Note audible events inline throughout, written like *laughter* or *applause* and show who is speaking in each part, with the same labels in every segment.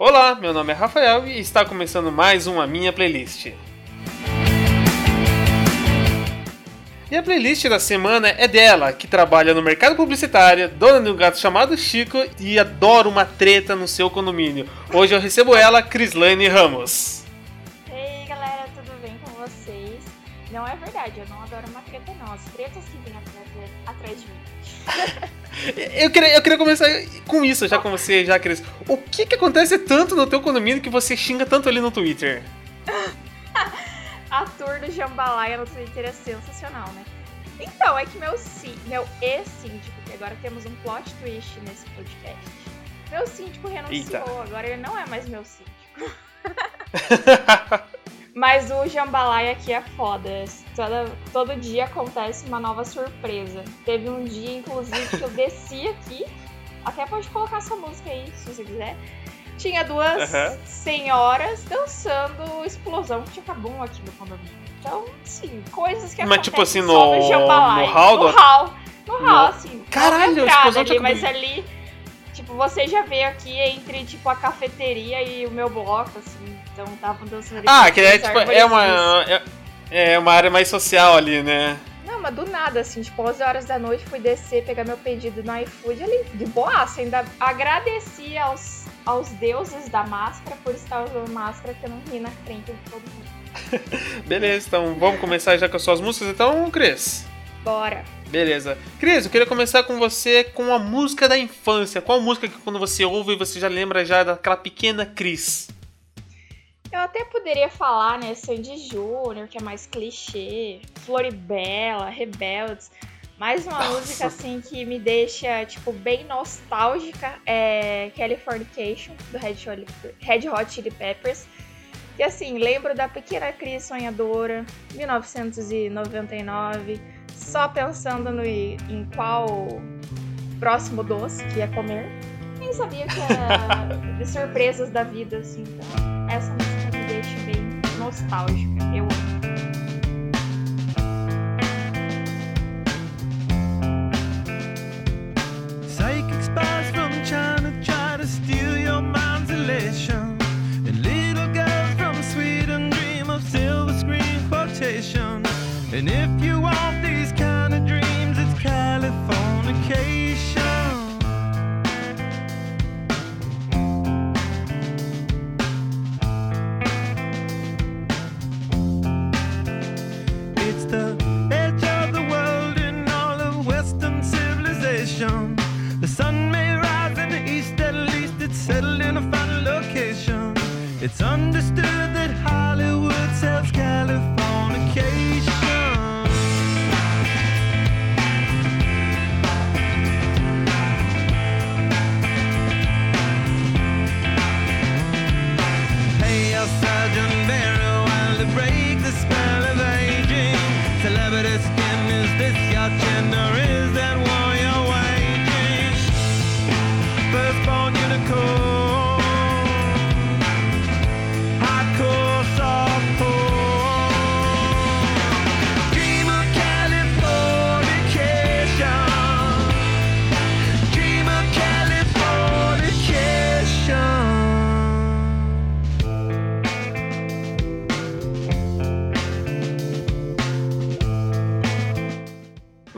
Speaker 1: Olá, meu nome é Rafael e está começando mais uma minha playlist. E a playlist da semana é dela, que trabalha no mercado publicitário, dona de um gato chamado Chico e adora uma treta no seu condomínio. Hoje eu recebo ela, Crislane Ramos.
Speaker 2: Ei galera, tudo bem com vocês? Não é verdade, eu não adoro uma treta não, as tretas que vêm atrás, atrás de mim. *laughs*
Speaker 1: Eu queria, eu queria começar com isso, já com você, já, Cris. O que que acontece tanto no teu condomínio que você xinga tanto ali no Twitter? *laughs*
Speaker 2: A tour do Jambalaya no Twitter é sensacional, né? Então, é que meu, meu ex-síndico, que agora temos um plot twist nesse podcast, meu síndico renunciou, Eita. agora ele não é mais meu síndico. *laughs* *laughs* Mas o jambalaya aqui é foda. Toda, todo dia acontece uma nova surpresa. Teve um dia, inclusive, que eu *laughs* desci aqui. Até pode colocar essa música aí, se você quiser. Tinha duas uhum. senhoras dançando explosão de cabum aqui no condomínio. Então, sim, coisas que
Speaker 1: Mas, tipo assim, no, no jambalaya.
Speaker 2: No hall? No hall, no hall, assim.
Speaker 1: Caralho,
Speaker 2: explosão ali, Mas ali, tipo, você já vê aqui entre, tipo, a cafeteria e o meu bloco, assim então estavam dançando
Speaker 1: Ah, que é tipo, é uma, é, é, uma área mais social ali, né?
Speaker 2: Não, mas do nada, assim, tipo, 11 horas da noite fui descer, pegar meu pedido no iFood ali, de boaça, ainda agradeci aos, aos deuses da máscara por estar usando máscara que eu não ri na frente de todo mundo. *laughs*
Speaker 1: Beleza, então vamos começar já com as suas músicas, então, Cris?
Speaker 2: Bora.
Speaker 1: Beleza. Cris, eu queria começar com você com a música da infância. Qual música que quando você ouve você já lembra já daquela pequena Cris?
Speaker 2: Eu até poderia falar, né, Sandy Júnior, que é mais clichê, Floribela, Rebeldes, mas uma Nossa. música assim que me deixa, tipo, bem nostálgica é Californication, do Red Hot, Red Hot Chili Peppers. E assim, lembro da pequena Cris sonhadora, 1999, só pensando no, em qual próximo doce que ia comer. Nem sabia que era *laughs* de surpresas da vida, assim, então essa música nostálgica. Eu amo. From China try to steal your mind's elation. And little girls from Sweden dream of silver screen. And if you want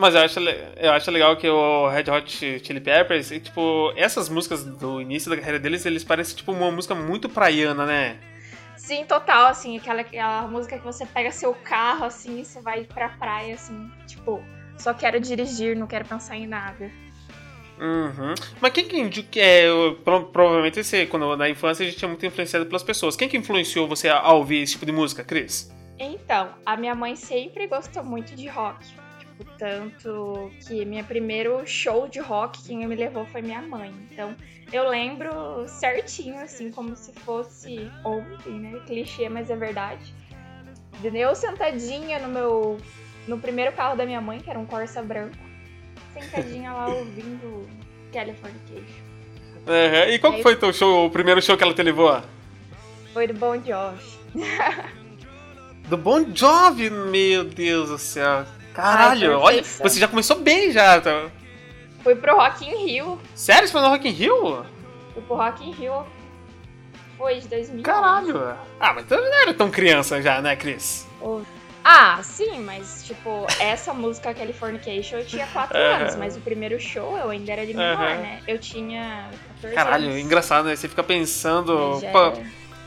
Speaker 2: Mas eu acho, eu acho legal que o Red Hot Chili Peppers, tipo, essas músicas do início da carreira deles, eles parecem tipo uma música muito praiana, né? Sim, total, assim, aquela, aquela música que você pega seu carro, assim, e você vai pra praia, assim, tipo, só quero dirigir, não quero pensar em nada.
Speaker 1: Uhum. Mas quem que é, provavelmente você, quando na infância a gente é muito influenciado pelas pessoas. Quem que influenciou você a ouvir esse tipo de música, Cris?
Speaker 2: Então, a minha mãe sempre gostou muito de rock. Tanto que meu primeiro show de rock quem me levou foi minha mãe. Então eu lembro certinho, assim, como se fosse ontem, né? Clichê, mas é verdade. Eu sentadinha no meu. no primeiro carro da minha mãe, que era um Corsa branco, sentadinha lá ouvindo Californication.
Speaker 1: Uhum. E qual Aí, foi teu show, o primeiro show que ela te levou?
Speaker 2: Foi do Bon Jovi.
Speaker 1: do Bon Jovi? Meu Deus do céu. Caralho, Ai, olha, você já começou bem já. Tá?
Speaker 2: Fui pro Rock in Rio.
Speaker 1: Sério? Você foi no Rock in Rio?
Speaker 2: Fui pro Rock in Rio. foi? De 2011.
Speaker 1: Caralho! Ah, mas tu não era tão criança já, né, Cris?
Speaker 2: Ah, sim, mas tipo, essa música Californication eu tinha 4
Speaker 1: Aham.
Speaker 2: anos, mas o primeiro show eu ainda era de menor,
Speaker 1: Aham.
Speaker 2: né? Eu tinha 14
Speaker 1: Caralho,
Speaker 2: anos.
Speaker 1: engraçado, né? Você fica pensando.
Speaker 2: Já
Speaker 1: pô,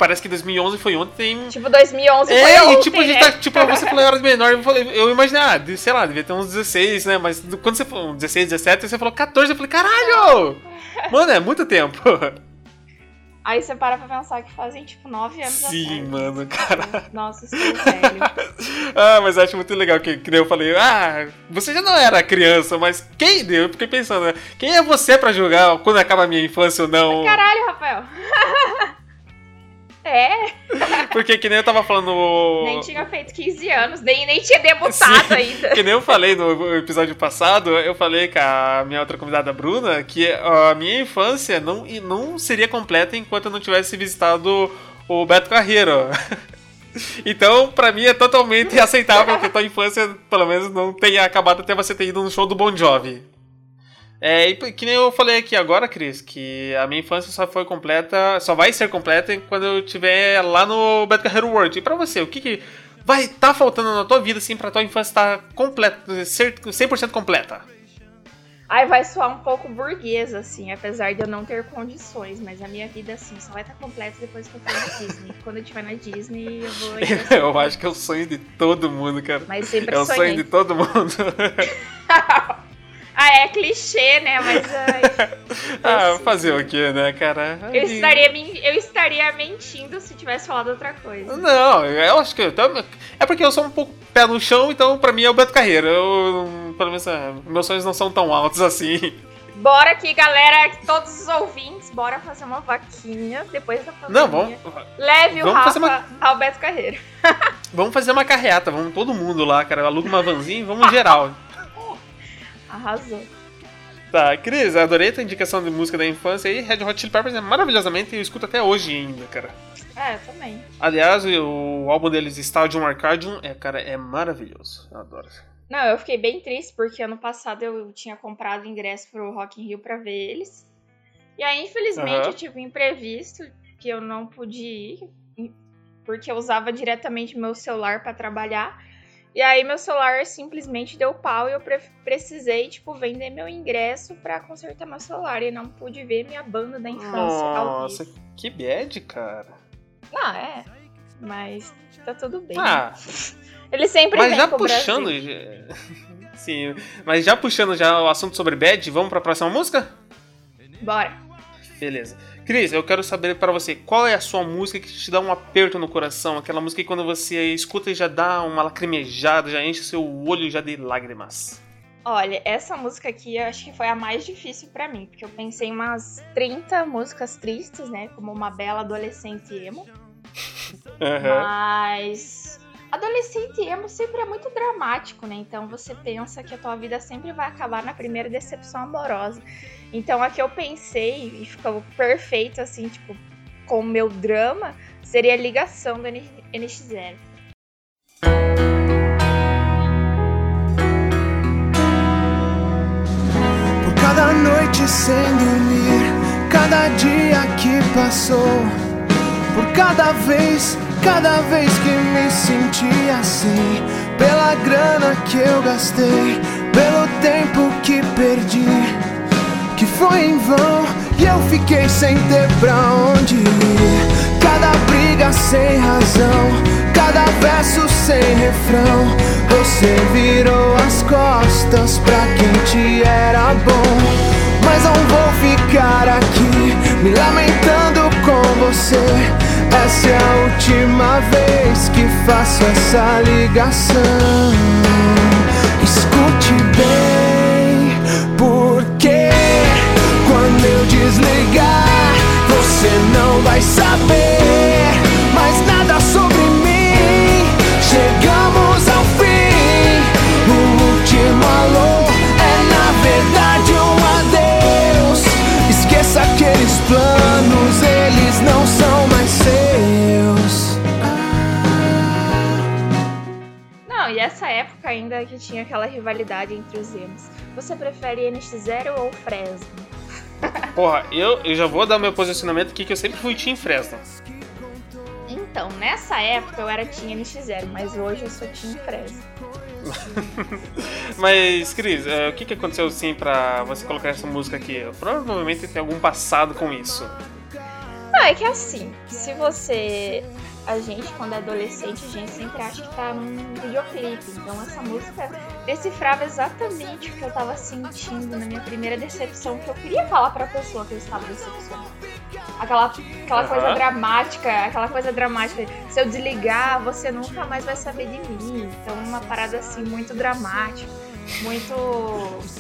Speaker 1: parece que 2011 foi ontem.
Speaker 2: Tipo, 2011 foi
Speaker 1: É,
Speaker 2: ontem,
Speaker 1: e tipo, a gente
Speaker 2: né?
Speaker 1: tá, tipo, você falou era menor, eu, falei, eu imaginei, ah, sei lá, devia ter uns 16, né? Mas quando você falou 16, 17, você falou 14, eu falei, caralho! Mano, é muito tempo. *laughs*
Speaker 2: Aí você para pra pensar que fazem, tipo, 9 anos
Speaker 1: Sim, mano, cara.
Speaker 2: Nossa, estou velho. *laughs*
Speaker 1: Ah, mas acho muito legal que, que eu falei, ah, você já não era criança, mas quem? Eu fiquei pensando, né? Quem é você pra julgar quando acaba a minha infância ou não?
Speaker 2: Caralho, Rafael. *laughs* é,
Speaker 1: Porque que nem eu tava falando.
Speaker 2: nem tinha feito 15 anos, nem, nem tinha debutado
Speaker 1: Sim.
Speaker 2: ainda.
Speaker 1: Que nem eu falei no episódio passado, eu falei com a minha outra convidada, Bruna, que a minha infância não, não seria completa enquanto eu não tivesse visitado o Beto Carreiro. *laughs* Então, pra mim é totalmente aceitável que a tua infância, pelo menos, não tenha acabado até você ter ido no show do Bon Jovi. É, e que nem eu falei aqui agora, Cris, que a minha infância só foi completa, só vai ser completa quando eu estiver lá no Beto Carreiro World. E pra você, o que, que vai estar tá faltando na tua vida, assim, pra tua infância estar completa, ser 100% completa?
Speaker 2: Aí vai soar um pouco burguesa, assim, apesar de eu não ter condições, mas a minha vida, assim, só vai estar completa depois que eu for na Disney. Quando eu estiver na Disney, eu vou. *laughs*
Speaker 1: eu acho que é o sonho de todo mundo, cara.
Speaker 2: Mas sempre
Speaker 1: É o sonho de todo mundo. *laughs*
Speaker 2: ah, é clichê, né? Mas *laughs* ai,
Speaker 1: ah, fazer o quê, né, cara?
Speaker 2: eu, estaria, eu estaria mentindo se tivesse falado outra coisa.
Speaker 1: Não, eu acho que. eu É porque eu sou um pouco pé no chão, então pra mim é o Beto Carreira. Eu, pelo menos, é, meus sonhos não são tão altos assim.
Speaker 2: Bora aqui, galera, todos os ouvintes, bora fazer uma vaquinha depois da pandemia.
Speaker 1: Não, vamos,
Speaker 2: Leve o
Speaker 1: vamos
Speaker 2: Rafa
Speaker 1: fazer uma-
Speaker 2: ao Beto Carreiro. *laughs*
Speaker 1: vamos fazer uma carreata, vamos todo mundo lá, cara. Aluga uma vanzinha e vamos geral.
Speaker 2: Arrasou.
Speaker 1: Tá, Cris, adorei a tua indicação de música da infância aí. Red Hot Chili Peppers é maravilhosamente e eu escuto até hoje ainda, cara.
Speaker 2: É, eu também.
Speaker 1: Aliás, o álbum deles, Stadium Arcadium, é, cara, é maravilhoso. Eu adoro.
Speaker 2: Não, eu fiquei bem triste porque ano passado eu tinha comprado ingresso pro Rock in Rio pra ver eles. E aí, infelizmente,
Speaker 1: Aham.
Speaker 2: eu tive um imprevisto que eu não pude ir, porque eu usava diretamente meu celular pra trabalhar. E aí meu celular simplesmente deu pau e eu pre- precisei, tipo, vender meu ingresso pra consertar meu celular. E não pude ver minha banda da infância
Speaker 1: Nossa, que bad, cara.
Speaker 2: Não, é. Mas tá tudo bem.
Speaker 1: Ah, *laughs*
Speaker 2: Ele sempre
Speaker 1: mas já puxando. Já- *laughs* Sim, mas já puxando já o assunto sobre bad, vamos pra próxima música?
Speaker 2: Bora.
Speaker 1: Beleza. Cris, eu quero saber pra você, qual é a sua música que te dá um aperto no coração? Aquela música que quando você escuta e já dá uma lacrimejada, já enche o seu olho já de lágrimas.
Speaker 2: Olha, essa música aqui eu acho que foi a mais difícil pra mim, porque eu pensei em umas 30 músicas tristes, né? Como uma bela adolescente emo. *laughs*
Speaker 1: Aham.
Speaker 2: Mas. Adolescente emo sempre é muito dramático, né? Então você pensa que a tua vida sempre vai acabar na primeira decepção amorosa. Então a que eu pensei e ficou perfeito, assim, tipo, com o meu drama, seria a ligação do NX0.
Speaker 3: Por cada noite sem dormir, cada dia que passou, por cada vez, cada vez que me senti assim, pela grana que eu gastei, pelo tempo que perdi, foi em vão e eu fiquei sem ter pra onde ir. Cada briga sem razão, cada verso sem refrão. Você virou as costas pra quem te era bom. Mas não vou ficar aqui me lamentando com você. Essa é a última vez que faço essa ligação. Escute bem, desligar, você não vai saber mais nada sobre mim. Chegamos ao fim, o último alô é na verdade um adeus. Esqueça aqueles planos, eles não são mais seus.
Speaker 2: Não, e essa época ainda que tinha aquela rivalidade entre os emos. Você prefere NX0 ou Fresno?
Speaker 1: Porra, eu, eu já vou dar meu posicionamento aqui que eu sempre fui Team Fresno.
Speaker 2: Então, nessa época eu era Team NX0, mas hoje eu sou Team Fresno. *laughs*
Speaker 1: Mas, Cris, é, o que, que aconteceu assim pra você colocar essa música aqui? Provavelmente tem algum passado com isso.
Speaker 2: Não, é que assim, se você. A gente, quando é adolescente, a gente sempre acha que tá num videoclipe. Então essa música decifrava exatamente o que eu tava sentindo na minha primeira decepção, que eu queria falar pra pessoa que eu estava decepcionada. Aquela, aquela
Speaker 1: Aham.
Speaker 2: coisa dramática, aquela coisa dramática. Se eu desligar, você nunca mais vai saber de mim. Então uma parada assim muito dramática, muito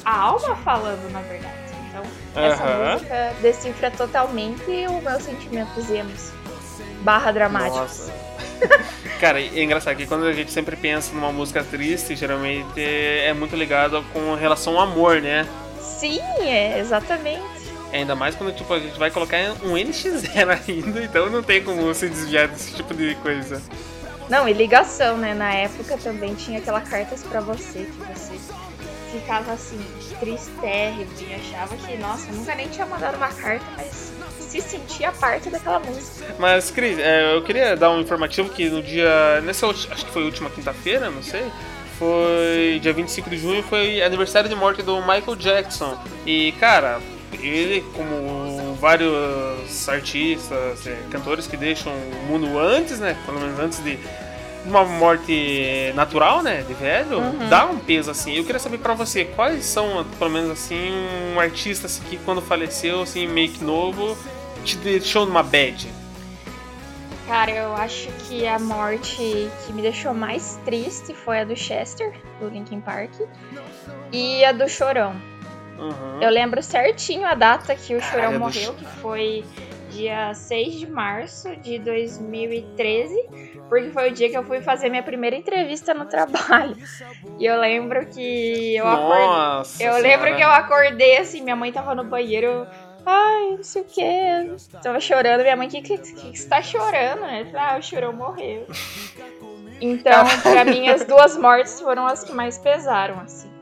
Speaker 2: a alma falando, na verdade. Então, essa
Speaker 1: Aham.
Speaker 2: música decifra totalmente o meu sentimento emos. Barra dramáticos.
Speaker 1: Nossa. *laughs* Cara, é engraçado que quando a gente sempre pensa numa música triste, geralmente é muito ligado com relação ao amor, né?
Speaker 2: Sim, é, exatamente.
Speaker 1: Ainda mais quando tipo, a gente vai colocar um NX0 ainda, então não tem como se desviar desse tipo de coisa.
Speaker 2: Não, e ligação, né? Na época também tinha aquela cartas pra você, que você ficava assim, tristérrimo e achava que, nossa, nunca nem tinha mandado uma carta, mas se sentia parte daquela música.
Speaker 1: Mas, Cris, é, eu queria dar um informativo que no dia. Nessa acho que foi última quinta-feira, não sei. Foi dia 25 de junho, foi aniversário de morte do Michael Jackson. E, cara, ele, como vários artistas, é, cantores que deixam o mundo antes, né? Pelo menos antes de uma morte natural, né? De velho,
Speaker 2: Uhum.
Speaker 1: dá um peso assim. Eu queria saber pra você, quais são, pelo menos assim, um artista assim, que quando faleceu, assim, meio que novo, te deixou numa bad?
Speaker 2: Cara, eu acho que a morte que me deixou mais triste foi a do Chester, do Linkin Park, e a do Chorão.
Speaker 1: Uhum.
Speaker 2: Eu lembro certinho a data que o Chorão
Speaker 1: do
Speaker 2: morreu,
Speaker 1: Ch-
Speaker 2: que foi dia 6 de março de 2013, porque foi o dia que eu fui fazer minha primeira entrevista no trabalho. E eu lembro que eu acordei. Eu lembro que eu acordei assim, minha mãe tava no banheiro. Ai, não sei o que. Tava chorando. Minha mãe, o que, que, que, você tá chorando? Né? Ah, o chorão morreu. Então, pra mim, as duas mortes foram as que mais pesaram, assim.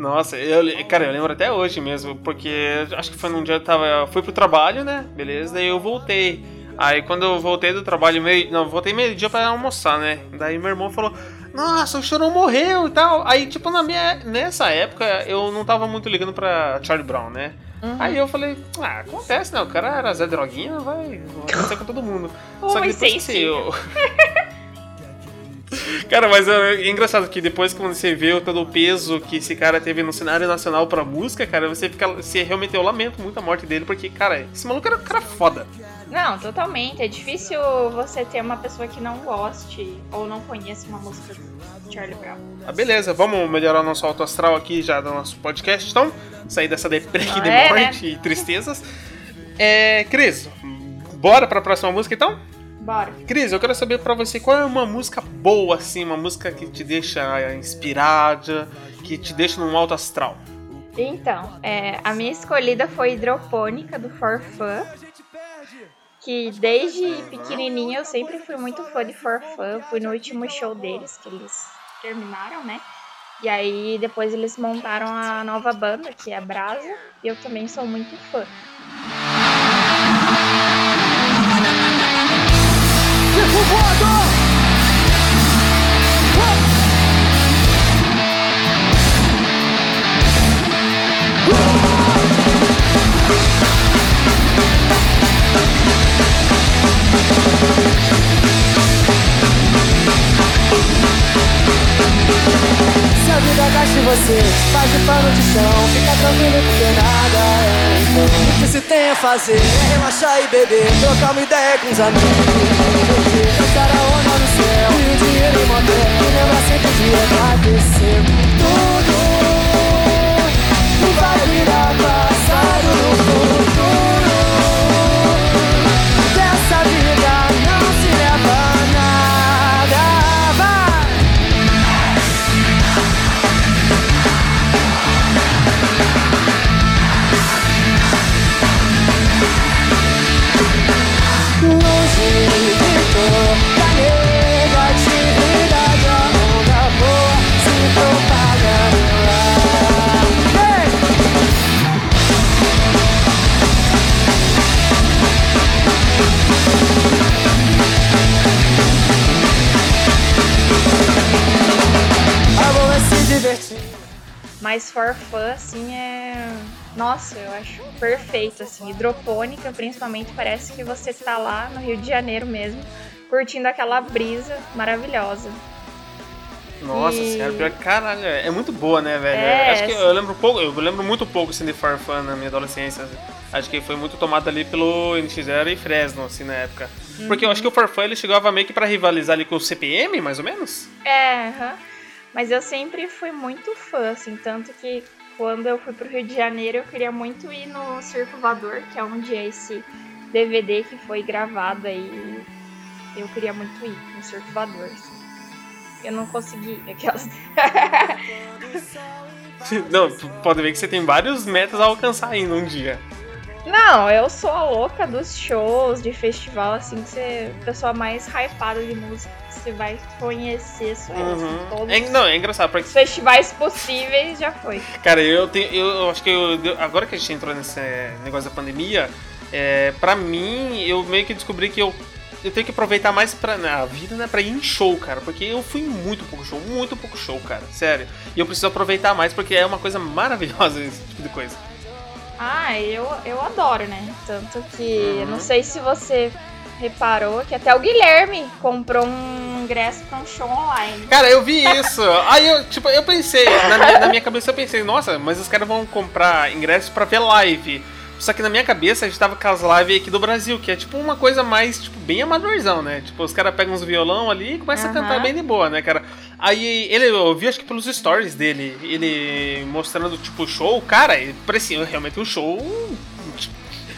Speaker 1: Nossa, eu, cara, eu lembro até hoje mesmo, porque acho que foi num dia eu tava. eu Fui pro trabalho, né? Beleza, daí eu voltei. Aí quando eu voltei do trabalho, meio. Não, voltei meio dia pra almoçar, né? Daí meu irmão falou, nossa, o chorão morreu e tal. Aí, tipo, na minha. Nessa época eu não tava muito ligando pra Charlie Brown, né?
Speaker 2: Uhum.
Speaker 1: Aí eu falei, ah, acontece, né? O cara era Zé Droguinha, vai, vai acontecer com todo mundo. Só que depois que eu... *laughs* Cara, mas é é engraçado que depois que você vê todo o peso que esse cara teve no cenário nacional pra música, cara, você fica. Você realmente eu lamento muito a morte dele, porque, cara, esse maluco era um cara foda.
Speaker 2: Não, totalmente. É difícil você ter uma pessoa que não goste ou não conheça uma música do Charlie Brown.
Speaker 1: Ah, beleza, vamos melhorar nosso alto astral aqui já do nosso podcast, então. Sair dessa deprê aqui
Speaker 2: Ah,
Speaker 1: de
Speaker 2: é,
Speaker 1: morte e tristezas. É. Cris, bora pra próxima música então?
Speaker 2: Bora.
Speaker 1: Cris, eu quero saber pra você qual é uma música boa, assim, uma música que te deixa inspirada, que te deixa num alto astral.
Speaker 2: Então, é, a minha escolhida foi Hidropônica, do For Fun. Que desde pequenininha eu sempre fui muito fã de For Fun. Fui no último show deles, que eles terminaram, né? E aí depois eles montaram a nova banda, que é a Brasa. E eu também sou muito fã.
Speaker 3: Vida gasta em você, faz de pano de chão Fica tranquilo porque nada. É então O que se tem a fazer é relaxar e beber Trocar uma ideia com os amigos. Dançar a onda no céu E o dinheiro em motel E lembrar sempre de agradecer Tudo. Não vai virar passado no futuro
Speaker 2: Mas for fun, assim, é. Nossa, eu acho perfeito, assim. Hidropônica, principalmente, parece que você tá lá no Rio de Janeiro mesmo, curtindo aquela brisa maravilhosa.
Speaker 1: Nossa e... senhora, caralho, é muito boa, né, velho? É, Acho que eu lembro pouco, eu lembro muito pouco assim, de Farfan na minha adolescência. Acho que foi muito tomado ali pelo NX0 e Fresno, assim, na época. Uhum. Porque eu acho que o Farfan ele chegava meio que pra rivalizar ali com o CPM, mais ou menos.
Speaker 2: É, uhum. Mas eu sempre fui muito fã, assim, tanto que quando eu fui pro Rio de Janeiro eu queria muito ir no Circo Voador, que é onde é esse DVD que foi gravado aí. Eu queria muito ir no Circo Voador. Assim. Eu não consegui. *laughs* Aquelas.
Speaker 1: não, pode ver que você tem vários metas a alcançar ainda um dia.
Speaker 2: Não, eu sou a louca dos shows, de festival, assim, que você. A pessoa mais hypada de música que você vai conhecer. Assim, uhum. todos
Speaker 1: é, não, é engraçado. Porque...
Speaker 2: Festivais possíveis já foi.
Speaker 1: Cara, eu tenho. Eu acho que eu, agora que a gente entrou nesse negócio da pandemia, é, pra mim, eu meio que descobri que eu eu tenho que aproveitar mais pra, na vida, né, pra ir em show, cara. Porque eu fui muito pouco show, muito pouco show, cara. Sério. E eu preciso aproveitar mais porque é uma coisa maravilhosa esse tipo de coisa.
Speaker 2: Ah, eu, eu adoro, né? Tanto que uhum. não sei se você reparou que até o Guilherme comprou um ingresso pra um show online.
Speaker 1: Cara, eu vi isso. *laughs* Aí eu, tipo, eu pensei, na minha, na minha cabeça eu pensei, nossa, mas os caras vão comprar ingresso pra ver live. Só que na minha cabeça a gente tava com as lives aqui do Brasil, que é tipo uma coisa mais, tipo, bem amadorzão, né? Tipo, os caras pegam uns violão ali e começam uhum. a cantar bem de boa, né, cara? Aí ele, eu vi acho que pelos stories dele, ele mostrando, tipo, o show, cara, parecia realmente um show.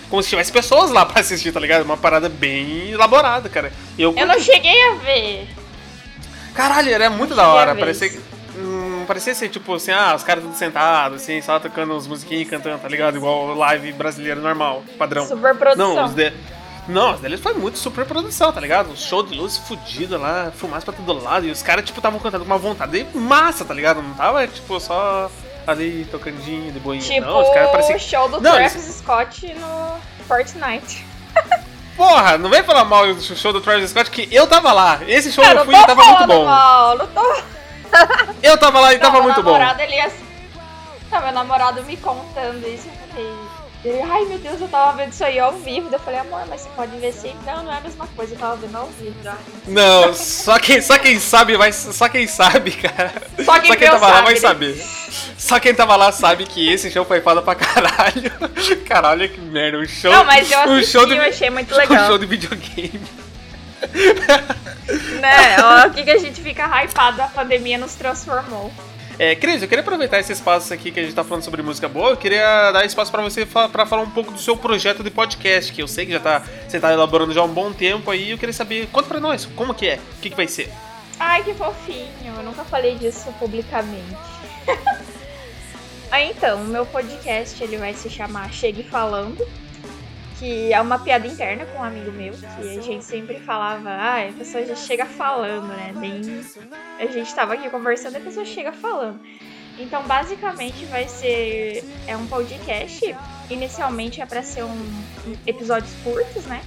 Speaker 1: como se tivesse pessoas lá *laughs* pra assistir, tá ligado? Uma parada bem elaborada, cara.
Speaker 2: Eu, eu não cheguei a ver.
Speaker 1: Caralho, era muito da hora. Parecia que não parecia ser tipo assim, ah, os caras tudo sentados, assim, só tocando uns musiquinhas e cantando, tá ligado? Igual live brasileiro normal, padrão.
Speaker 2: Super produção.
Speaker 1: Não, os de... Não, os deles foi muito super produção, tá ligado? Um show de luz fudido lá, fumaça pra todo lado, e os caras, tipo, estavam cantando com uma vontade massa, tá ligado? Não tava, tipo, só ali tocandinho de boinha.
Speaker 2: Tipo,
Speaker 1: não, os caras
Speaker 2: pareciam... o show do não, Travis eles... Scott no Fortnite. *laughs*
Speaker 1: Porra, não vem falar mal do show do Travis Scott, que eu tava lá. Esse show eu, eu fui e tava muito bom.
Speaker 2: Mal, não tô *laughs*
Speaker 1: eu tava lá e tava muito bom.
Speaker 2: Ele ia... Não, meu namorado me contando isso, eu falei. Ele, ai meu Deus, eu tava vendo isso aí ao vivo. Eu falei, amor, mas você pode ver assim. Não, não é a mesma coisa, eu tava vendo ao vivo já.
Speaker 1: Não, só quem, só quem sabe vai. Só quem sabe, cara.
Speaker 2: Só quem, só quem
Speaker 1: tava
Speaker 2: sabe,
Speaker 1: lá vai né? saber. Só quem tava lá sabe que esse show foi foda pra caralho. *laughs* Caralho, que merda. Um show.
Speaker 2: Não, mas eu assisti, um show de, eu achei muito *laughs* legal.
Speaker 1: Um show de videogame. *laughs*
Speaker 2: né? Ó, o que, que a gente fica hypado, a pandemia nos transformou.
Speaker 1: É, Cris, eu queria aproveitar esse espaço aqui que a gente tá falando sobre música boa. Eu queria dar espaço para você para falar um pouco do seu projeto de podcast, que eu sei que já tá, você tá elaborando já há um bom tempo aí. Eu queria saber, conta pra nós, como que é? O que, que vai ser?
Speaker 2: Ai, que fofinho. Eu nunca falei disso publicamente. *laughs* ah, então, o meu podcast ele vai se chamar Chegue Falando que é uma piada interna com um amigo meu, que a gente sempre falava, ah, a pessoa já chega falando, né? Nem a gente tava aqui conversando a pessoa chega falando. Então, basicamente, vai ser é um podcast. Inicialmente é para ser um, episódios curtos, né?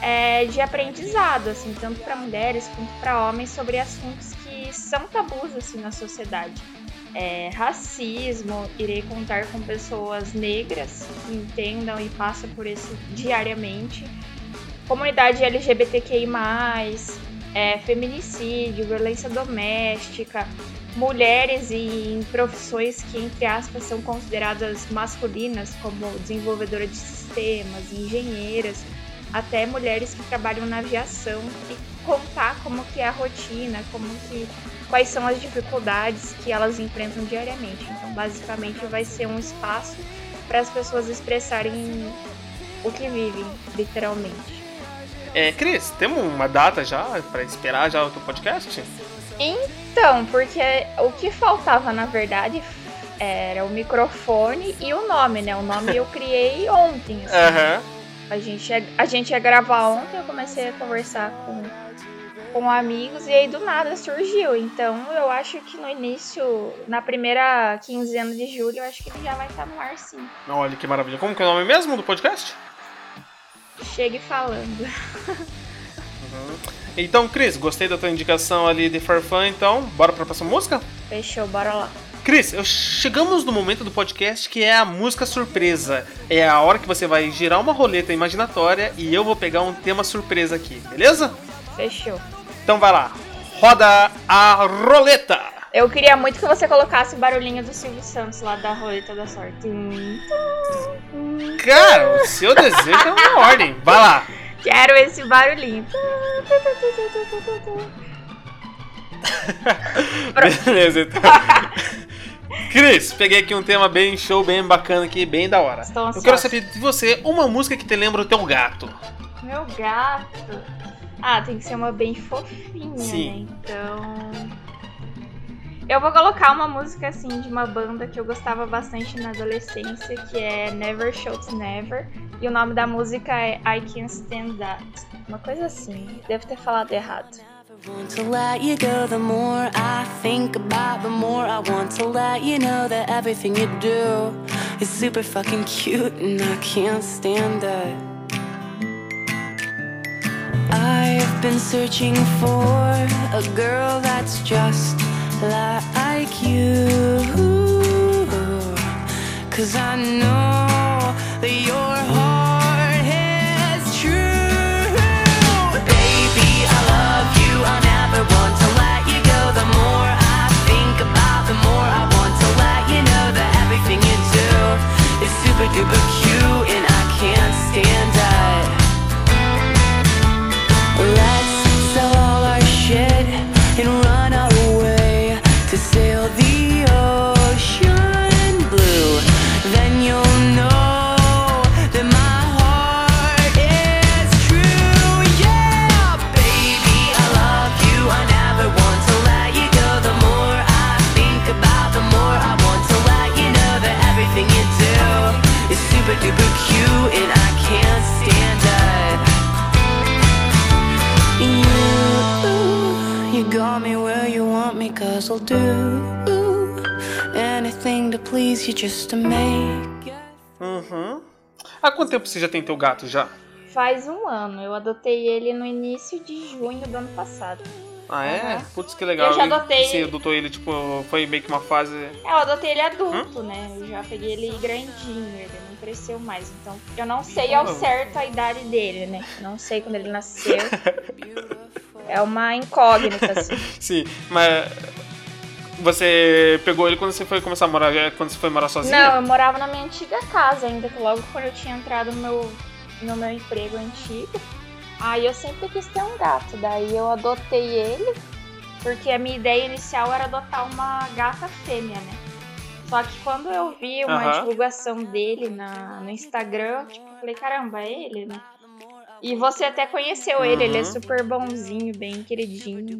Speaker 2: É, de aprendizado, assim, tanto para mulheres quanto para homens sobre assuntos que são tabus assim na sociedade é, racismo, irei contar com pessoas negras que entendam e passam por isso diariamente, comunidade LGBTQI, é, feminicídio, violência doméstica, mulheres em profissões que, entre aspas, são consideradas masculinas, como desenvolvedora de sistemas, engenheiras, até mulheres que trabalham na aviação e contar como que é a rotina, como que quais são as dificuldades que elas enfrentam diariamente. Então, basicamente, vai ser um espaço para as pessoas expressarem o que vivem, literalmente.
Speaker 1: É, Cris, temos uma data já para esperar já o teu podcast?
Speaker 2: Então, porque o que faltava na verdade era o microfone e o nome, né? O nome eu criei *laughs* ontem. Assim.
Speaker 1: Uhum.
Speaker 2: A, gente ia, a gente ia gravar ontem, eu comecei a conversar com com amigos e aí do nada surgiu. Então eu acho que no início, na primeira quinzena de julho, eu acho que ele já vai estar no ar sim.
Speaker 1: Olha que maravilha. Como que é o nome mesmo do podcast?
Speaker 2: Chegue falando.
Speaker 1: Uhum. Então, Cris, gostei da tua indicação ali de Farfã, então bora pra próxima música?
Speaker 2: Fechou, bora lá.
Speaker 1: Cris, chegamos no momento do podcast que é a música surpresa. É a hora que você vai girar uma roleta imaginatória e eu vou pegar um tema surpresa aqui, beleza?
Speaker 2: Fechou.
Speaker 1: Então vai lá, roda a roleta!
Speaker 2: Eu queria muito que você colocasse o barulhinho do Silvio Santos lá da roleta da sorte.
Speaker 1: Cara, o seu desejo é uma ordem. Vai lá.
Speaker 2: Quero esse barulhinho. *laughs*
Speaker 1: Beleza, então. *laughs* Cris, peguei aqui um tema bem show, bem bacana aqui, bem da hora. Eu quero saber de você uma música que te lembra o teu gato.
Speaker 2: Meu gato. Ah, tem que ser uma bem fofinha,
Speaker 1: Sim.
Speaker 2: né? Então. Eu vou colocar uma música assim de uma banda que eu gostava bastante na adolescência, que é Never Shout Never. E o nome da música é I Can't Stand That. Uma coisa assim. Devo ter falado errado.
Speaker 4: want to let you go the more I think about the more I want to let you know that everything you do is super fucking cute and I can't stand it. I've been searching for a girl that's just like you. Cause I know that your heart
Speaker 1: Uhum. Há quanto tempo você já tem teu gato já?
Speaker 2: Faz um ano. Eu adotei ele no início de junho do ano passado.
Speaker 1: Ah, é?
Speaker 2: Aham.
Speaker 1: Putz, que legal.
Speaker 2: Eu já adotei-
Speaker 1: Você adotou ele, tipo, foi meio que uma fase.
Speaker 2: É, eu adotei ele adulto, né? Eu já peguei ele grandinho, ele não cresceu mais. Então, eu não sei ao certo a idade dele, né? Não sei quando ele nasceu. *laughs* É uma incógnita, assim.
Speaker 1: Sim, mas. Você pegou ele quando você foi começar a morar, é, quando você foi morar sozinha?
Speaker 2: Não, eu morava na minha antiga casa ainda, que logo quando eu tinha entrado no meu, no meu emprego antigo. Aí eu sempre quis ter um gato, daí eu adotei ele, porque a minha ideia inicial era adotar uma gata fêmea, né? Só que quando eu vi uma
Speaker 1: Aham.
Speaker 2: divulgação dele na, no Instagram, tipo, eu falei, caramba, é ele, né? E você até conheceu ele, ele é
Speaker 1: Uhum.
Speaker 2: super bonzinho, bem queridinho.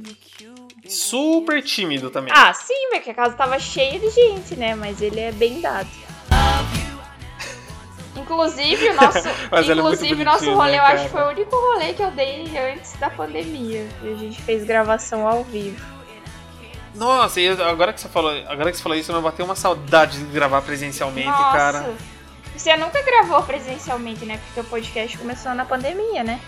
Speaker 1: Super tímido também.
Speaker 2: Ah, sim, porque a casa tava cheia de gente, né? Mas ele é bem dado. *laughs* Inclusive, o nosso, *laughs*
Speaker 1: é
Speaker 2: inclusive, o nosso rolê,
Speaker 1: né,
Speaker 2: eu acho que foi o único rolê que eu dei antes da pandemia. E a gente fez gravação ao vivo.
Speaker 1: Nossa, e eu- agora que você falou, agora que você falou isso, eu bateu uma saudade de gravar presencialmente,
Speaker 2: Nossa!
Speaker 1: cara.
Speaker 2: Você nunca gravou presencialmente, né? Porque o podcast começou na pandemia, né?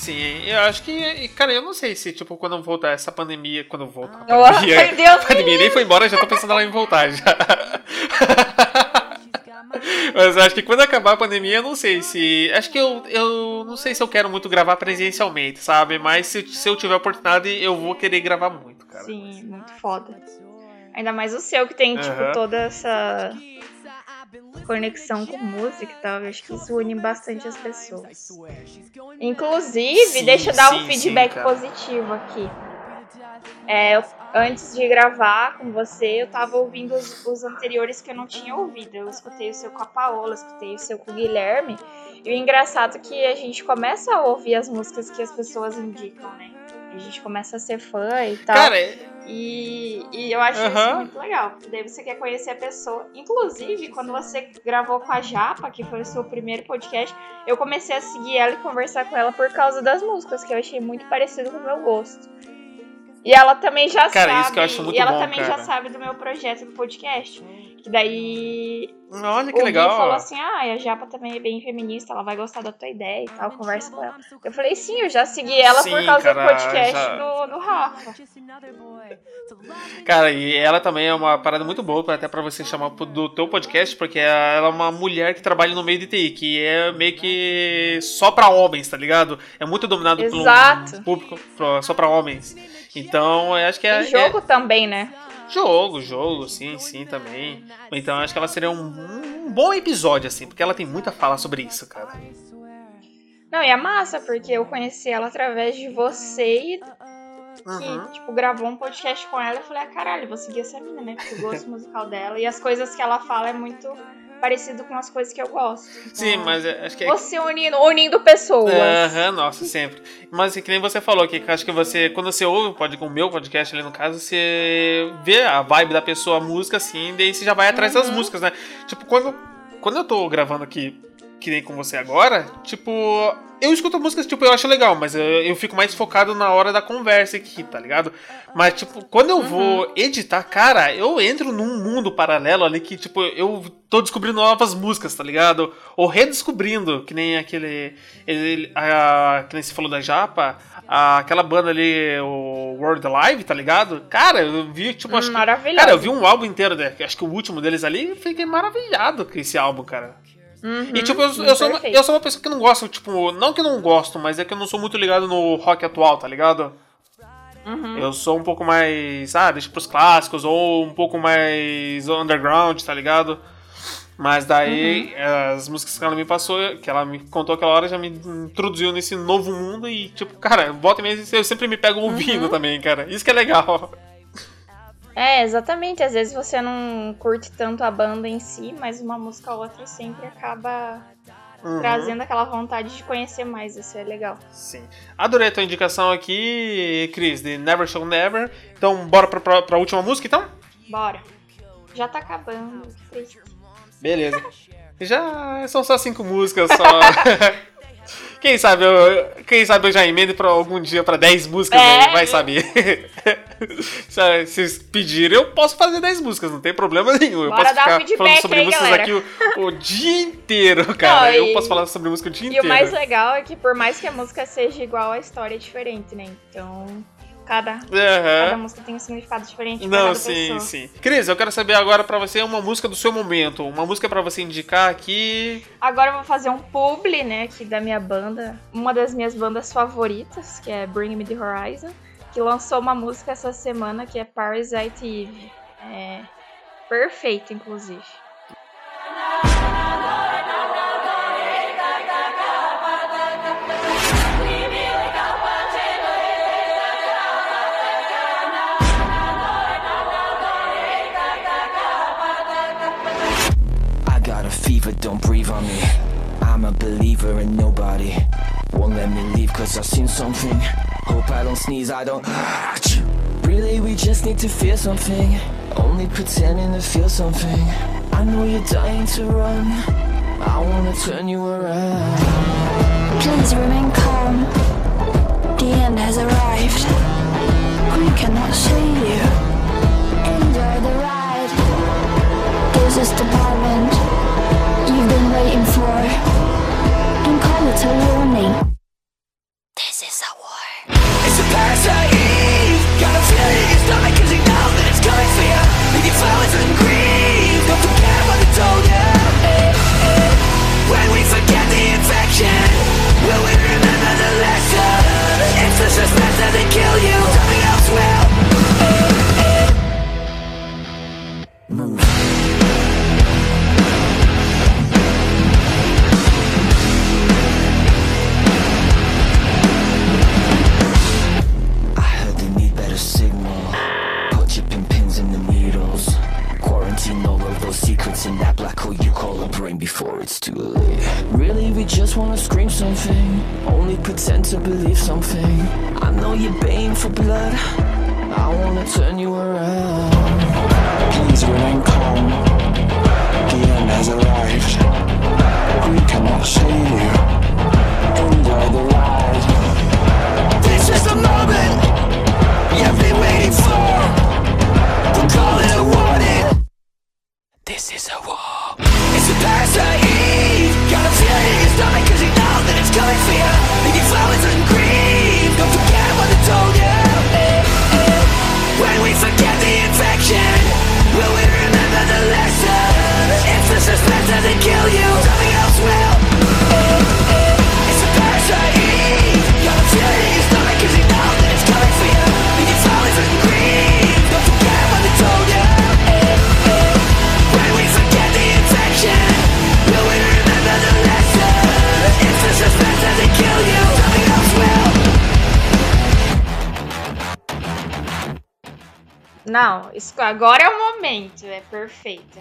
Speaker 1: Sim, eu acho que, cara, eu não sei se, tipo, quando voltar essa pandemia, quando voltar a
Speaker 2: Oh,
Speaker 1: pandemia, *laughs*
Speaker 2: meu Deus,
Speaker 1: a pandemia nem foi embora, já tô pensando lá em voltar já. *laughs* Mas acho que quando acabar a pandemia, eu não sei se. Acho que eu, eu não sei se eu quero muito gravar presencialmente, sabe? Mas se, se eu tiver oportunidade, eu vou querer gravar muito, cara.
Speaker 2: Sim, muito foda. Ainda mais o seu, que tem, tipo,
Speaker 1: Aham.
Speaker 2: toda essa conexão com música e tal. Eu acho que isso une bastante as pessoas. Inclusive,
Speaker 1: Sim,
Speaker 2: deixa eu dar um
Speaker 1: sim,
Speaker 2: feedback
Speaker 1: sim,
Speaker 2: positivo aqui. É, eu- antes de gravar com você, eu tava ouvindo os, os anteriores que eu não tinha ouvido. Eu escutei o seu com a Paola, escutei o seu com o Guilherme. E o engraçado é que a gente começa a ouvir as músicas que as pessoas indicam, né? A gente começa a ser fã e tal.
Speaker 1: Cara, é-
Speaker 2: E, e eu acho isso muito legal. porque Daí você quer conhecer a pessoa. Inclusive, quando você gravou com a Japa, que foi o seu primeiro podcast, eu comecei a seguir ela e conversar com ela por causa das músicas, que eu achei muito parecido com o meu gosto. E ela também já
Speaker 1: Cara,
Speaker 2: sabe.
Speaker 1: isso que eu acho muito
Speaker 2: e ela
Speaker 1: bom,
Speaker 2: também já
Speaker 1: cara.
Speaker 2: sabe do meu projeto do podcast. Que daí
Speaker 1: Olha que
Speaker 2: o Gui
Speaker 1: legal.
Speaker 2: falou assim: ah, a Japa também é bem feminista, ela vai gostar da tua ideia e tal, conversa com ela. Eu falei, sim, eu já segui ela por
Speaker 1: Sim,
Speaker 2: causa
Speaker 1: cara,
Speaker 2: do podcast
Speaker 1: já-
Speaker 2: do, do Rafa.
Speaker 1: Cara, e ela também é uma parada muito boa, até pra você chamar do teu podcast, porque ela é uma mulher que trabalha no meio de TI, que é meio que só pra homens, tá ligado? É muito dominado
Speaker 2: Exato.
Speaker 1: pelo público, só pra homens. Então, eu acho que é.
Speaker 2: E jogo também, né?
Speaker 1: Jogo, jogo, sim, sim, também. Então, acho que ela seria um, um bom episódio, assim, porque ela tem muito a falar sobre isso, cara.
Speaker 2: Não, e é massa, porque eu conheci ela através de você e que,
Speaker 1: Uhum.
Speaker 2: tipo, gravou um podcast com ela. Eu falei, ah, caralho, vou seguir essa mina, né? Porque o gosto *laughs* musical dela e as coisas que ela fala é muito parecido com as coisas que eu gosto. Então,
Speaker 1: Sim, mas é- acho que é.
Speaker 2: Você unindo, unindo pessoas.
Speaker 1: Aham, nossa, sempre. Mas assim, que nem você falou, que acho que você, quando você ouve pode, o meu podcast ali no caso, você vê a vibe da pessoa, a música, assim, daí você já vai atrás das
Speaker 2: Uhum.
Speaker 1: músicas, né? Tipo, quando, quando eu tô gravando aqui, que nem com você agora, tipo, eu escuto músicas, tipo, eu acho legal, mas eu, eu fico mais focado na hora da conversa aqui, tá ligado? Mas, tipo, quando eu vou editar, cara, eu entro num mundo paralelo ali que, tipo, eu tô descobrindo novas músicas, tá ligado? Ou redescobrindo, que nem aquele. Ele, a, que nem você falou da Japa, a- aquela banda ali, o World Live, tá ligado? Cara, eu vi, tipo, acho que. Cara, eu vi um álbum inteiro, né? Acho que o último deles ali, fiquei maravilhado com esse álbum, cara.
Speaker 2: Uhum,
Speaker 1: E tipo, eu, eu sou uma, eu sou uma pessoa que não gosta, tipo, não que não gosto, mas é que eu não sou muito ligado no rock atual, tá ligado?
Speaker 2: Uhum.
Speaker 1: Eu sou um pouco mais, ah, deixa pros clássicos, ou um pouco mais underground, tá ligado? Mas daí,
Speaker 2: Uhum.
Speaker 1: as músicas que ela me passou, que ela me contou aquela hora, já me introduziu nesse novo mundo e, tipo, cara, volta e meia eu sempre me pego ouvindo
Speaker 2: Uhum.
Speaker 1: também, cara. Isso que é legal.
Speaker 2: É, exatamente. Às vezes você não curte tanto a banda em si, mas uma música ou outra sempre acaba
Speaker 1: Uhum.
Speaker 2: trazendo aquela vontade de conhecer mais. Isso é legal.
Speaker 1: Sim. Adorei a tua indicação aqui, Cris, de Never Show Never. Então, bora pra, pra, pra última música, então?
Speaker 2: Bora. Já tá acabando.
Speaker 1: Beleza. Já são só cinco músicas só. *laughs* quem sabe eu, quem sabe eu já emendo pra algum dia pra 10 músicas,
Speaker 2: É.
Speaker 1: aí, vai saber. *laughs* Se vocês pedirem, eu posso fazer 10 músicas, não tem problema nenhum. Eu
Speaker 2: Bora
Speaker 1: posso ficar falando sobre
Speaker 2: aí,
Speaker 1: músicas
Speaker 2: galera.
Speaker 1: aqui o, o dia inteiro, cara.
Speaker 2: Não,
Speaker 1: eu
Speaker 2: e-
Speaker 1: posso falar sobre música o dia
Speaker 2: E
Speaker 1: inteiro.
Speaker 2: o mais legal é que por mais que a música seja igual, a história é diferente, né? Então, cada, cada
Speaker 1: Aham.
Speaker 2: música tem um significado diferente
Speaker 1: Não,
Speaker 2: cada
Speaker 1: sim,
Speaker 2: pessoa.
Speaker 1: sim. Cris, eu quero saber agora pra você uma música do seu momento. Uma música pra você indicar aqui.
Speaker 2: Agora eu vou fazer um publi, né, aqui da minha banda. Uma das minhas bandas favoritas, que é Bring Me The Horizon, que lançou uma música essa semana que é Parasite Eve. É perfeito, inclusive.
Speaker 5: Don't breathe on me. I'm a believer and nobody won't let me leave cause I've seen something. Hope I don't sneeze, I don't. Really, we just need to feel something. Only pretending to feel something. I know you're dying to run. I wanna turn you around.
Speaker 6: Please remain calm. The end has arrived. We cannot save
Speaker 2: Isso agora é o momento, é perfeita.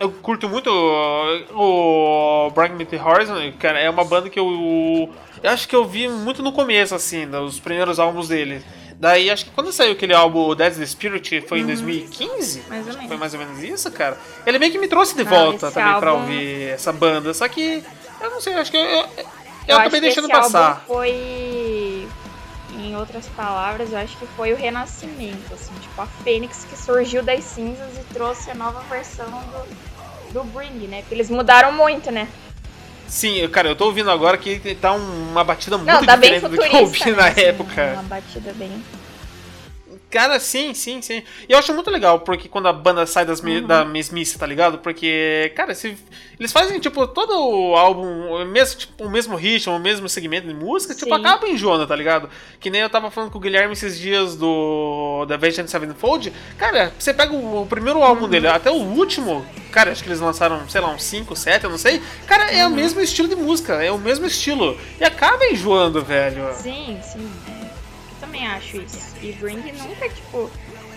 Speaker 1: Eu curto muito o, o Bring Me The Horizon, cara, é uma banda que eu, eu acho que eu vi muito no começo, assim, dos primeiros álbuns dele. Daí, acho que quando saiu aquele álbum Dead the Spirit, foi em 2015?
Speaker 2: Uhum. Mais ou menos.
Speaker 1: Foi mais ou menos isso, cara. Ele meio que me trouxe de
Speaker 2: Não,
Speaker 1: volta também pra
Speaker 2: álbum-
Speaker 1: ouvir essa banda, só que, eu não sei, acho que eu, eu, eu
Speaker 2: Eu,
Speaker 1: acabei deixando passar.
Speaker 2: foi, outras palavras, eu acho que foi o renascimento, assim, tipo a Fênix que surgiu das cinzas e trouxe a nova versão do, do Bring, né? Porque eles mudaram muito, né?
Speaker 1: Sim, cara, eu tô ouvindo agora que tá um- uma batida muito
Speaker 2: Não, tá
Speaker 1: diferente do que eu ouvi na?
Speaker 2: Assim,
Speaker 1: época.
Speaker 2: Uma batida bem.
Speaker 1: Cara, sim, sim, sim. E eu acho muito legal, porque quando a banda sai das me-
Speaker 2: Uhum.
Speaker 1: da mesmice, tá ligado? Porque, cara, se, eles fazem, tipo, todo o álbum, o mesmo, tipo, o mesmo ritmo, o mesmo segmento de música, tipo,
Speaker 2: Sim.
Speaker 1: acaba enjoando, tá ligado? Que nem eu tava falando com o Guilherme esses dias do da Avenged Sevenfold. Cara, você pega o, o primeiro
Speaker 2: Uhum.
Speaker 1: álbum dele, até o último, cara, acho que eles lançaram, sei lá, uns 5, 7, eu não sei. Cara, é o
Speaker 2: Uhum.
Speaker 1: mesmo estilo de música, é o mesmo estilo. E acaba enjoando, velho.
Speaker 2: Sim, sim. Eu também acho isso. E Bring nunca, tipo.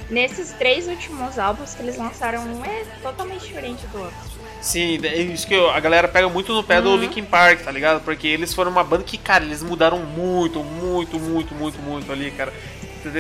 Speaker 2: Nesses três últimos álbuns que eles lançaram, um é totalmente diferente do outro.
Speaker 1: Sim, é isso que eu- a galera pega muito no pé do
Speaker 2: Uhum.
Speaker 1: Linkin Park, tá ligado? Porque eles foram uma banda que, cara, eles mudaram muito, muito, muito, muito, muito ali, cara.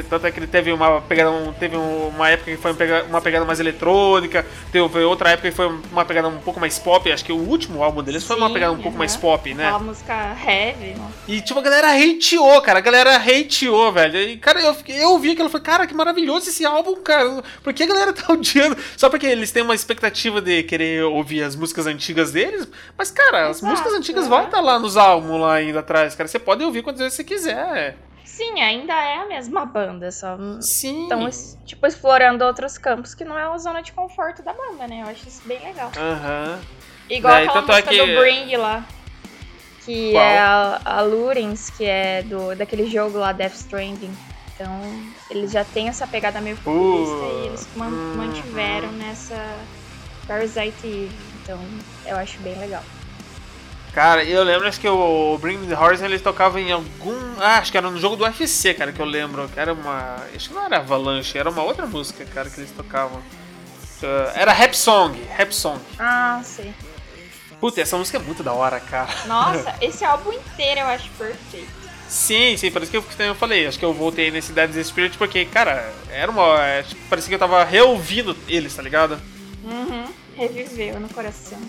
Speaker 1: Tanto é que ele teve uma pegada, um- teve uma época que foi uma pegada, uma pegada mais eletrônica, teve outra época que foi uma pegada um pouco mais pop. Acho que o último álbum deles foi uma
Speaker 2: Sim,
Speaker 1: pegada um pouco
Speaker 2: aham.
Speaker 1: mais pop, né?
Speaker 2: Aquela música heavy, né?
Speaker 1: E tipo, a galera hateou, cara. A galera hateou, velho. E, cara, eu, eu ouvi aquilo e falei, cara, que maravilhoso esse álbum, cara. Por que a galera *laughs* tá odiando? Só porque eles têm uma expectativa de querer ouvir as músicas antigas deles. Mas, cara, as
Speaker 2: Exato,
Speaker 1: músicas antigas
Speaker 2: é.
Speaker 1: vão estar lá nos álbuns lá ainda atrás, cara. Você pode ouvir quantas vezes você quiser.
Speaker 2: Sim, ainda é a mesma banda, só
Speaker 1: Sim.
Speaker 2: estão, tipo, explorando outros campos que não é a zona de conforto da banda, né? Eu acho isso bem legal.
Speaker 1: Aham.
Speaker 2: Igual
Speaker 1: Daí,
Speaker 2: aquela
Speaker 1: tanto é
Speaker 2: música
Speaker 1: que-
Speaker 2: do Bring lá. Que
Speaker 1: Qual?
Speaker 2: é a, a Lurens, que é do, daquele jogo lá, Death Stranding. Então, eles já têm essa pegada meio futurista e eles man-
Speaker 1: uhum.
Speaker 2: mantiveram nessa Parasite Eve. Então, eu acho bem legal.
Speaker 1: Cara, eu lembro, acho que o Bring Me The Horizon eles tocavam em algum. Ah, acho que era no jogo do UFC, cara, que eu lembro. Que era uma. Acho que não era Avalanche, era uma outra música, cara, que eles tocavam. Ah, Era Rap Song, Rap Song.
Speaker 2: Ah, sei.
Speaker 1: Puta, essa música é muito da hora, cara.
Speaker 2: Nossa, *laughs* esse álbum inteiro eu acho perfeito.
Speaker 1: Sim, sim, por isso que eu, eu falei. Acho que eu voltei nesse Dead Spirit porque, cara, era uma. é, tipo, parecia que eu tava reouvindo eles, tá ligado?
Speaker 2: Uhum. Reviveu no coração.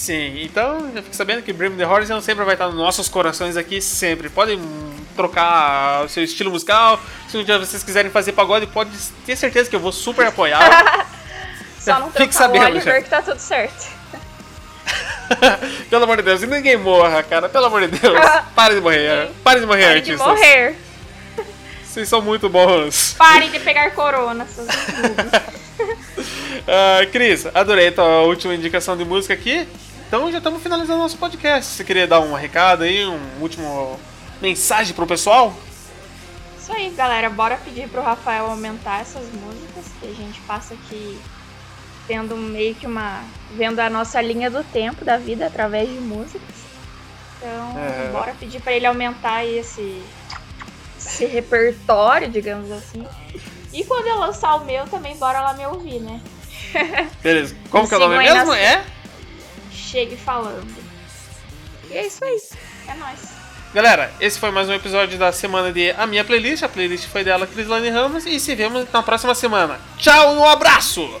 Speaker 1: Sim, então já fique sabendo que Bring Me The Horizon sempre vai estar nos nossos corações aqui, sempre. Podem trocar o seu estilo musical. Se um dia vocês quiserem fazer pagode, pode ter certeza que eu vou super apoiar. *laughs*
Speaker 2: Só não trocar
Speaker 1: sabendo,
Speaker 2: o Oliver
Speaker 1: já.
Speaker 2: que tá tudo certo. *laughs*
Speaker 1: pelo amor de Deus, e ninguém morra, cara. Pelo amor de Deus. *laughs* Pare de morrer. Pare de morrer,
Speaker 2: Pare de
Speaker 1: artistas.
Speaker 2: morrer.
Speaker 1: Vocês são muito bons.
Speaker 2: Pare de pegar corona, seus.
Speaker 1: Ah, Cris, adorei a tua última indicação de música aqui. Então já estamos finalizando nosso podcast. Você queria dar um recado aí, um último mensagem pro pessoal?
Speaker 2: Isso aí, galera. Bora pedir pro Rafael aumentar essas músicas que a gente passa aqui tendo meio que uma. vendo a nossa linha do tempo da vida através de músicas. Então,
Speaker 1: É.
Speaker 2: bora pedir pra ele aumentar aí esse, esse repertório, digamos assim. E quando eu lançar o meu também, bora lá me ouvir, né?
Speaker 1: Beleza. Como *laughs* que é o nome mesmo?
Speaker 2: nas-
Speaker 1: É?
Speaker 2: Chegue falando. E é isso aí. É nóis.
Speaker 1: Galera, esse foi mais um episódio da semana de A Minha Playlist. A playlist foi dela, Crislane Ramos. E se vemos na próxima semana. Tchau e um abraço!